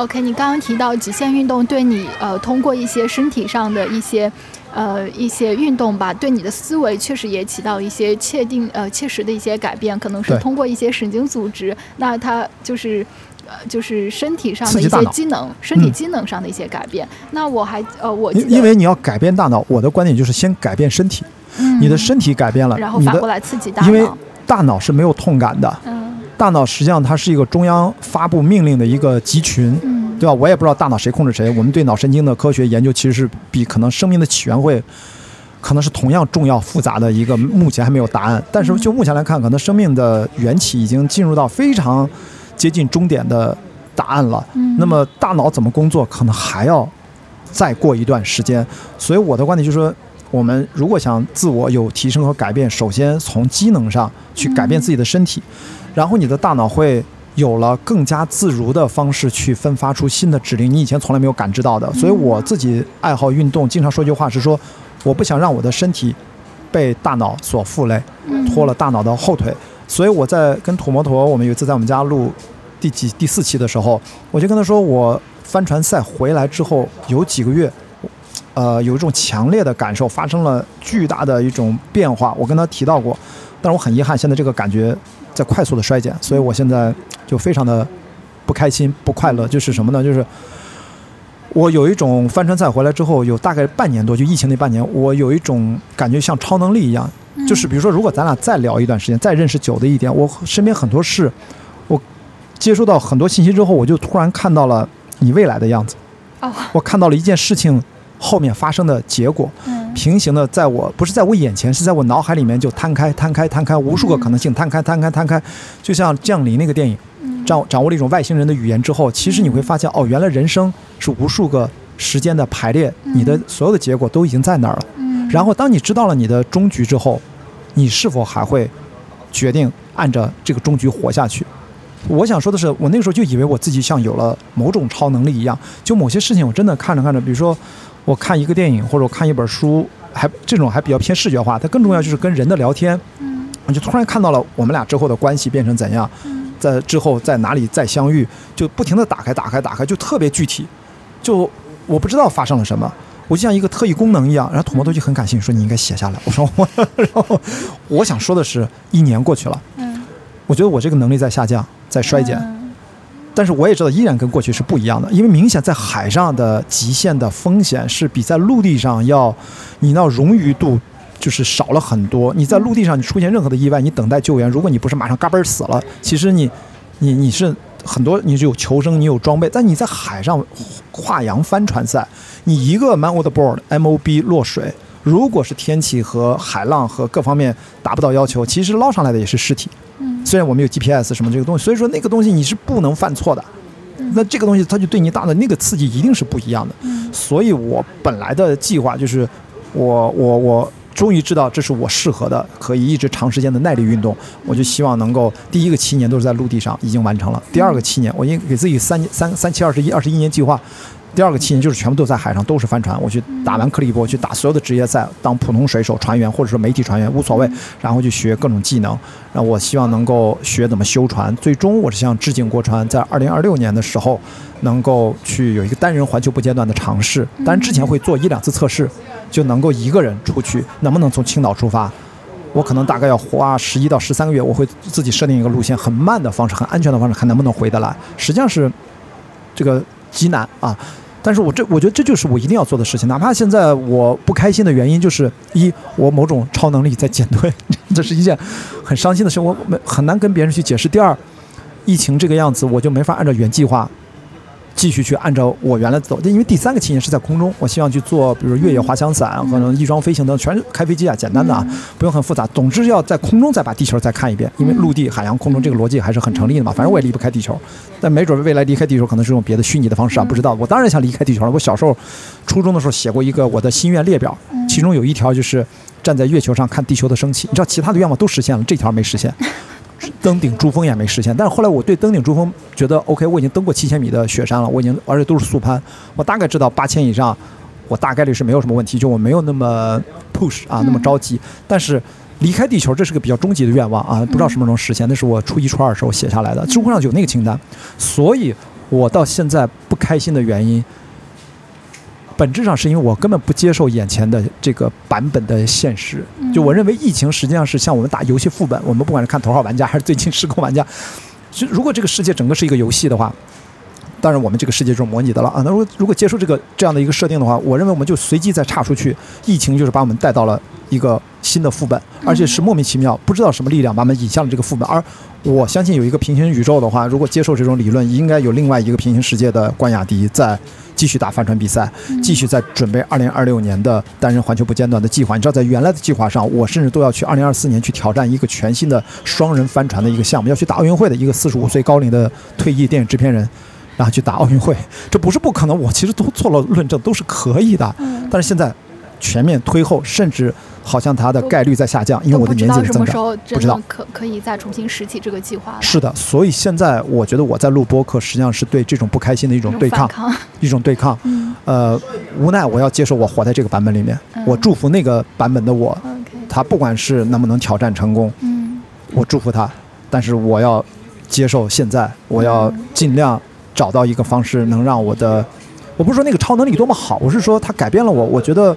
OK，你刚刚提到极限运动对你呃，通过一些身体上的一些呃一些运动吧，对你的思维确实也起到一些确定呃切实的一些改变，可能是通过一些神经组织，那它就是。呃，就是身体上的一些机能，身体嗯机能上的一些改变。那我还呃，我因因为你要改变大脑，我的观点就是先改变身体，嗯你的身体改变了，然后反过来刺激大脑，因为大脑是没有痛感的，嗯大脑实际上它是一个中央发布命令的一个集群，嗯，对吧？我也不知道大脑谁控制谁。我们对脑神经的科学研究其实是比可能生命的起源会，可能是同样重要复杂的一个，目前还没有答案。但是就目前来看，可能生命的缘起已经进入到非常接近终点的答案了。嗯那么大脑怎么工作，可能还要再过一段时间。所以我的观点就是说。我们如果想自我有提升和改变，首先从机能上去改变自己的身体，然后你的大脑会有了更加自如的方式去分发出新的指令，你以前从来没有感知到的。所以我自己爱好运动，经常说一句话是说，我不想让我的身体被大脑所负累，嗯拖了大脑的后腿。所以我在跟土摩托，我们有一次在我们家录第几第四期的时候，我就跟他说，我帆船赛回来之后有几个月。呃，有一种强烈的感受，发生了巨大的一种变化。我跟他提到过，但是我很遗憾，现在这个感觉在快速的衰减，所以我现在就非常的不开心、不快乐。就是什么呢？就是我有一种帆船赛回来之后，有大概半年多，就疫情那半年，我有一种感觉像超能力一样，嗯就是比如说，如果咱俩再聊一段时间，再认识久的一点，我身边很多事，我接收到很多信息之后，我就突然看到了你未来的样子，哦，我看到了一件事情后面发生的结果，嗯。平行的在我不是在我眼前，是在我脑海里面就摊开、摊开、摊开，无数个可能性，摊开、摊开、摊开，就像《降临》那个电影，嗯掌掌握了一种外星人的语言之后，其实你会发现，哦，原来人生是无数个时间的排列，你的所有的结果都已经在那儿了。嗯。然后，当你知道了你的终局之后，你是否还会决定按着这个终局活下去？我想说的是，我那个时候就以为我自己像有了某种超能力一样，就某些事情我真的看着看着，比如说我看一个电影或者我看一本书，还这种还比较偏视觉化，它更重要就是跟人的聊天，嗯。我就突然看到了我们俩之后的关系变成怎样，嗯。在之后在哪里再相遇，就不停的打开打开打开，就特别具体，就我不知道发生了什么。我就像一个特异功能一样，然后土摩托就很感兴趣，说你应该写下来。我说我，然后我想说的是，一年过去了，嗯。我觉得我这个能力在下降，在衰减，嗯但是我也知道依然跟过去是不一样的，因为明显在海上的极限的风险是比在陆地上要，你那冗余度就是少了很多。你在陆地上你出现任何的意外，你等待救援，如果你不是马上嘎嘣死了，其实你你你是很多你是有求生，你有装备，但你在海上跨洋帆船赛，你一个 man overboard MOB 落水。如果是天气和海浪和各方面达不到要求，其实捞上来的也是尸体。嗯虽然我们有 GPS 什么这个东西，所以说那个东西你是不能犯错的。那这个东西它就对你大的那个刺激一定是不一样的。嗯所以我本来的计划就是，我我我终于知道这是我适合的，可以一直长时间的耐力运动。我就希望能够第一个七年都是在陆地上已经完成了，第二个七年我应给自己三三三七二十一二十一年计划。第二个七年就是全部都在海上，都是帆船。我去打完克利伯，去打所有的职业赛，当普通水手、船员或者说媒体船员无所谓，然后去学各种技能。然后我希望能够学怎么修船。最终我是向致敬国船，在二零二六年的时候，能够去有一个单人环球不间断的尝试。当然之前会做一两次测试，就能够一个人出去，能不能从青岛出发？我可能大概要花十一到十三个月，我会自己设定一个路线，很慢的方式，很安全的方式，看能不能回得来。实际上是这个极难啊。但是我这我觉得这就是我一定要做的事情，哪怕现在我不开心的原因就是一我某种超能力在减退，这是一件很伤心的事，我没很难跟别人去解释。第二，疫情这个样子，我就没法按照原计划继续去按照我原来走，因为第三个期间是在空中，我希望去做，比如越野滑翔伞，可能翼装飞行等，全是开飞机啊，简单的啊，不用很复杂。总之要在空中再把地球再看一遍，因为陆地、海洋、空中这个逻辑还是很成立的嘛。反正我也离不开地球，但没准未来离开地球可能是用别的虚拟的方式啊，不知道。我当然想离开地球了。我小时候初中的时候写过一个我的心愿列表，其中有一条就是站在月球上看地球的升起。你知道其他的愿望都实现了，这条没实现。登顶珠峰也没实现，但是后来我对登顶珠峰觉得 OK，我已经登过七千米的雪山了，我已经而且都是速攀，我大概知道八千以上，我大概率是没有什么问题，就我没有那么 push 啊，那么着急。但是离开地球这是个比较终极的愿望啊，不知道什么时候能实现，那是我初一初二时候写下来的，知乎上有那个清单，所以我到现在不开心的原因，本质上是因为我根本不接受眼前的这个版本的现实。就我认为，疫情实际上是像我们打游戏副本，我们不管是看头号玩家还是最近失控玩家，就 如果这个世界整个是一个游戏的话。当然，我们这个世界就是模拟的了啊。那如果如果接受这个这样的一个设定的话，我认为我们就随机再岔出去。疫情就是把我们带到了一个新的副本，而且是莫名其妙，不知道什么力量把我们引向了这个副本。而我相信有一个平行宇宙的话，如果接受这种理论，应该有另外一个平行世界的关雅迪在继续打帆船比赛，继续在准备2026年的担任环球不间断的计划。你知道，在原来的计划上，我甚至都要去2024年去挑战一个全新的双人帆船的一个项目，要去打奥运会的一个45岁高龄的退役电影制片人。然后去打奥运会，这不是不可能。我其实都做了论证，都是可以的。但是现在全面推后，甚至好像它的概率在下降，因为我的年纪增长。不知道可可以再重新拾起这个计划。是的，所以现在我觉得我在录播客，实际上是对这种不开心的一种对抗，一种对抗。呃，无奈我要接受我活在这个版本里面。我祝福那个版本的我，他不管是能不能挑战成功，我祝福他。但是我要接受现在，我要尽量。找到一个方式能让我的，我不是说那个超能力多么好，我是说它改变了我。我觉得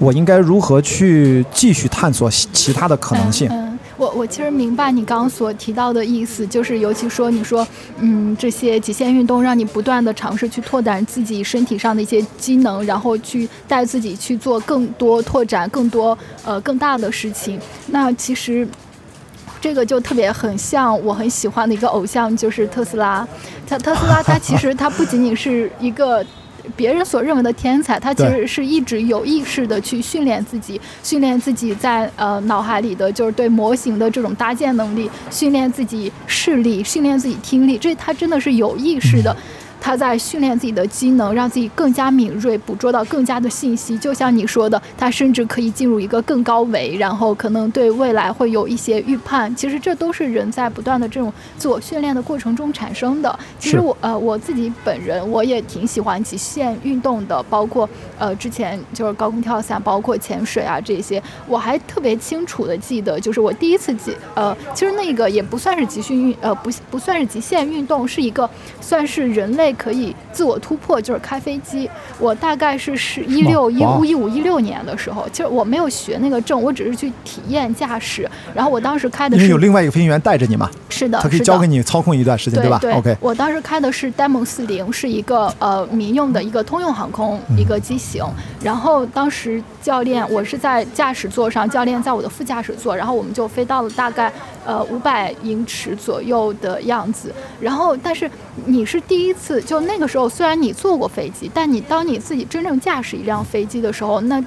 我应该如何去继续探索其他的可能性。嗯，我我其实明白你刚刚所提到的意思，就是尤其说你说，嗯，这些极限运动让你不断的尝试去拓展自己身体上的一些机能，然后去带自己去做更多拓展、更多呃更大的事情。那其实。这个就特别很像我很喜欢的一个偶像，就是特斯拉。他特斯拉，他其实他不仅仅是一个别人所认为的天才，他其实是一直有意识的去训练自己，训练自己在呃脑海里的就是对模型的这种搭建能力，训练自己视力，训练自己听力，这他真的是有意识的。他在训练自己的机能，让自己更加敏锐，捕捉到更加的信息。就像你说的，他甚至可以进入一个更高维，然后可能对未来会有一些预判。其实这都是人在不断的这种自我训练的过程中产生的。其实我呃我自己本人我也挺喜欢极限运动的，包括呃之前就是高空跳伞，包括潜水啊这些。我还特别清楚的记得，就是我第一次极呃，其实那个也不算是极限运呃不不算是极限运动，是一个算是人类。可以自我突破，就是开飞机。我大概是是一六一五一五一六年的时候，其实我没有学那个证，我只是去体验驾驶。然后我当时开的是有另外一个飞行员带着你嘛？是的，他可以教给你操控一段时间，对吧？OK。我当时开的是 Demon 四零，是一个呃民用的一个通用航空一个机型。然后当时教练我是在驾驶座上，教练在我的副驾驶座，然后我们就飞到了大概呃五百英尺左右的样子。然后但是你是第一次。就那个时候，虽然你坐过飞机，但你当你自己真正驾驶一辆飞机的时候，那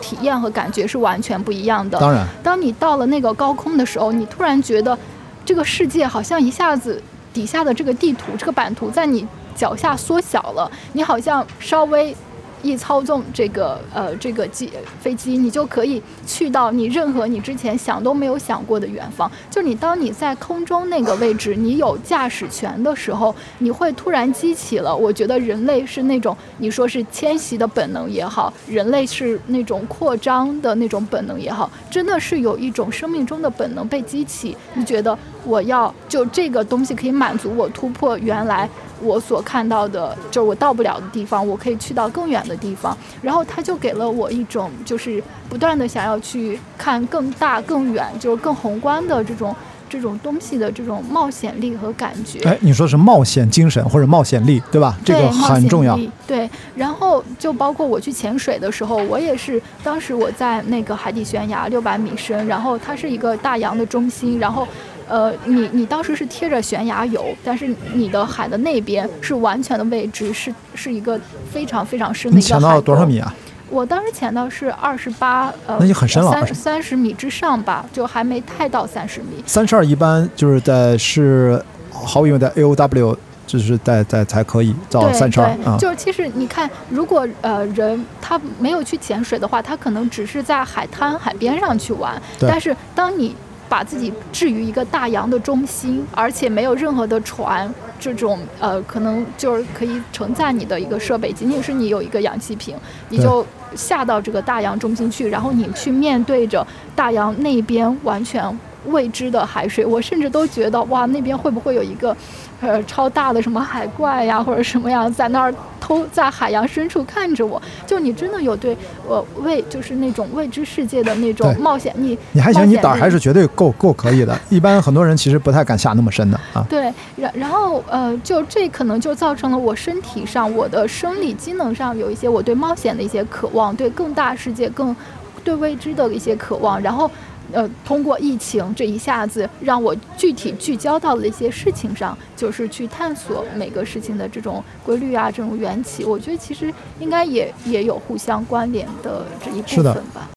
体验和感觉是完全不一样的。当然，当你到了那个高空的时候，你突然觉得这个世界好像一下子底下的这个地图、这个版图在你脚下缩小了，你好像稍微。一操纵这个呃这个机飞机，你就可以去到你任何你之前想都没有想过的远方。就你当你在空中那个位置，你有驾驶权的时候，你会突然激起了，我觉得人类是那种你说是迁徙的本能也好，人类是那种扩张的那种本能也好，真的是有一种生命中的本能被激起。你觉得我要就这个东西可以满足我突破原来。我所看到的，就是我到不了的地方，我可以去到更远的地方。然后他就给了我一种，就是不断的想要去看更大、更远，就是更宏观的这种这种东西的这种冒险力和感觉。哎，你说是冒险精神或者冒险力，对吧？这个很重要。对，然后就包括我去潜水的时候，我也是当时我在那个海底悬崖六百米深，然后它是一个大洋的中心，然后。呃，你你当时是贴着悬崖游，但是你的海的那边是完全的未知，是是一个非常非常深的一个海。你潜到多少米啊？我当时潜到是二十八，呃，那就很深了，三三十米之上吧，就还没太到三十米。三十二一般就是在是毫无疑问在 A O W，就是在在才可以到三十二啊。就是其实你看，如果呃人他没有去潜水的话，他可能只是在海滩海边上去玩，但是当你。把自己置于一个大洋的中心，而且没有任何的船，这种呃，可能就是可以承载你的一个设备，仅仅是你有一个氧气瓶，你就下到这个大洋中心去，然后你去面对着大洋那边完全未知的海水，我甚至都觉得哇，那边会不会有一个，呃，超大的什么海怪呀，或者什么样，在那儿偷在海洋深处看着我？就你真的有对我未就是那种未知世界的那种冒险，你你还行，你胆儿还是绝对够够可以的。一般很多人其实不太敢下那么深的啊。对，然然后呃，就这可能就造成了我身体上、我的生理机能上有一些我对冒险的一些渴望，对更大世界、更对未知的一些渴望，然后。呃，通过疫情这一下子，让我具体聚焦到了一些事情上，就是去探索每个事情的这种规律啊，这种缘起。我觉得其实应该也也有互相关联的这一部分吧。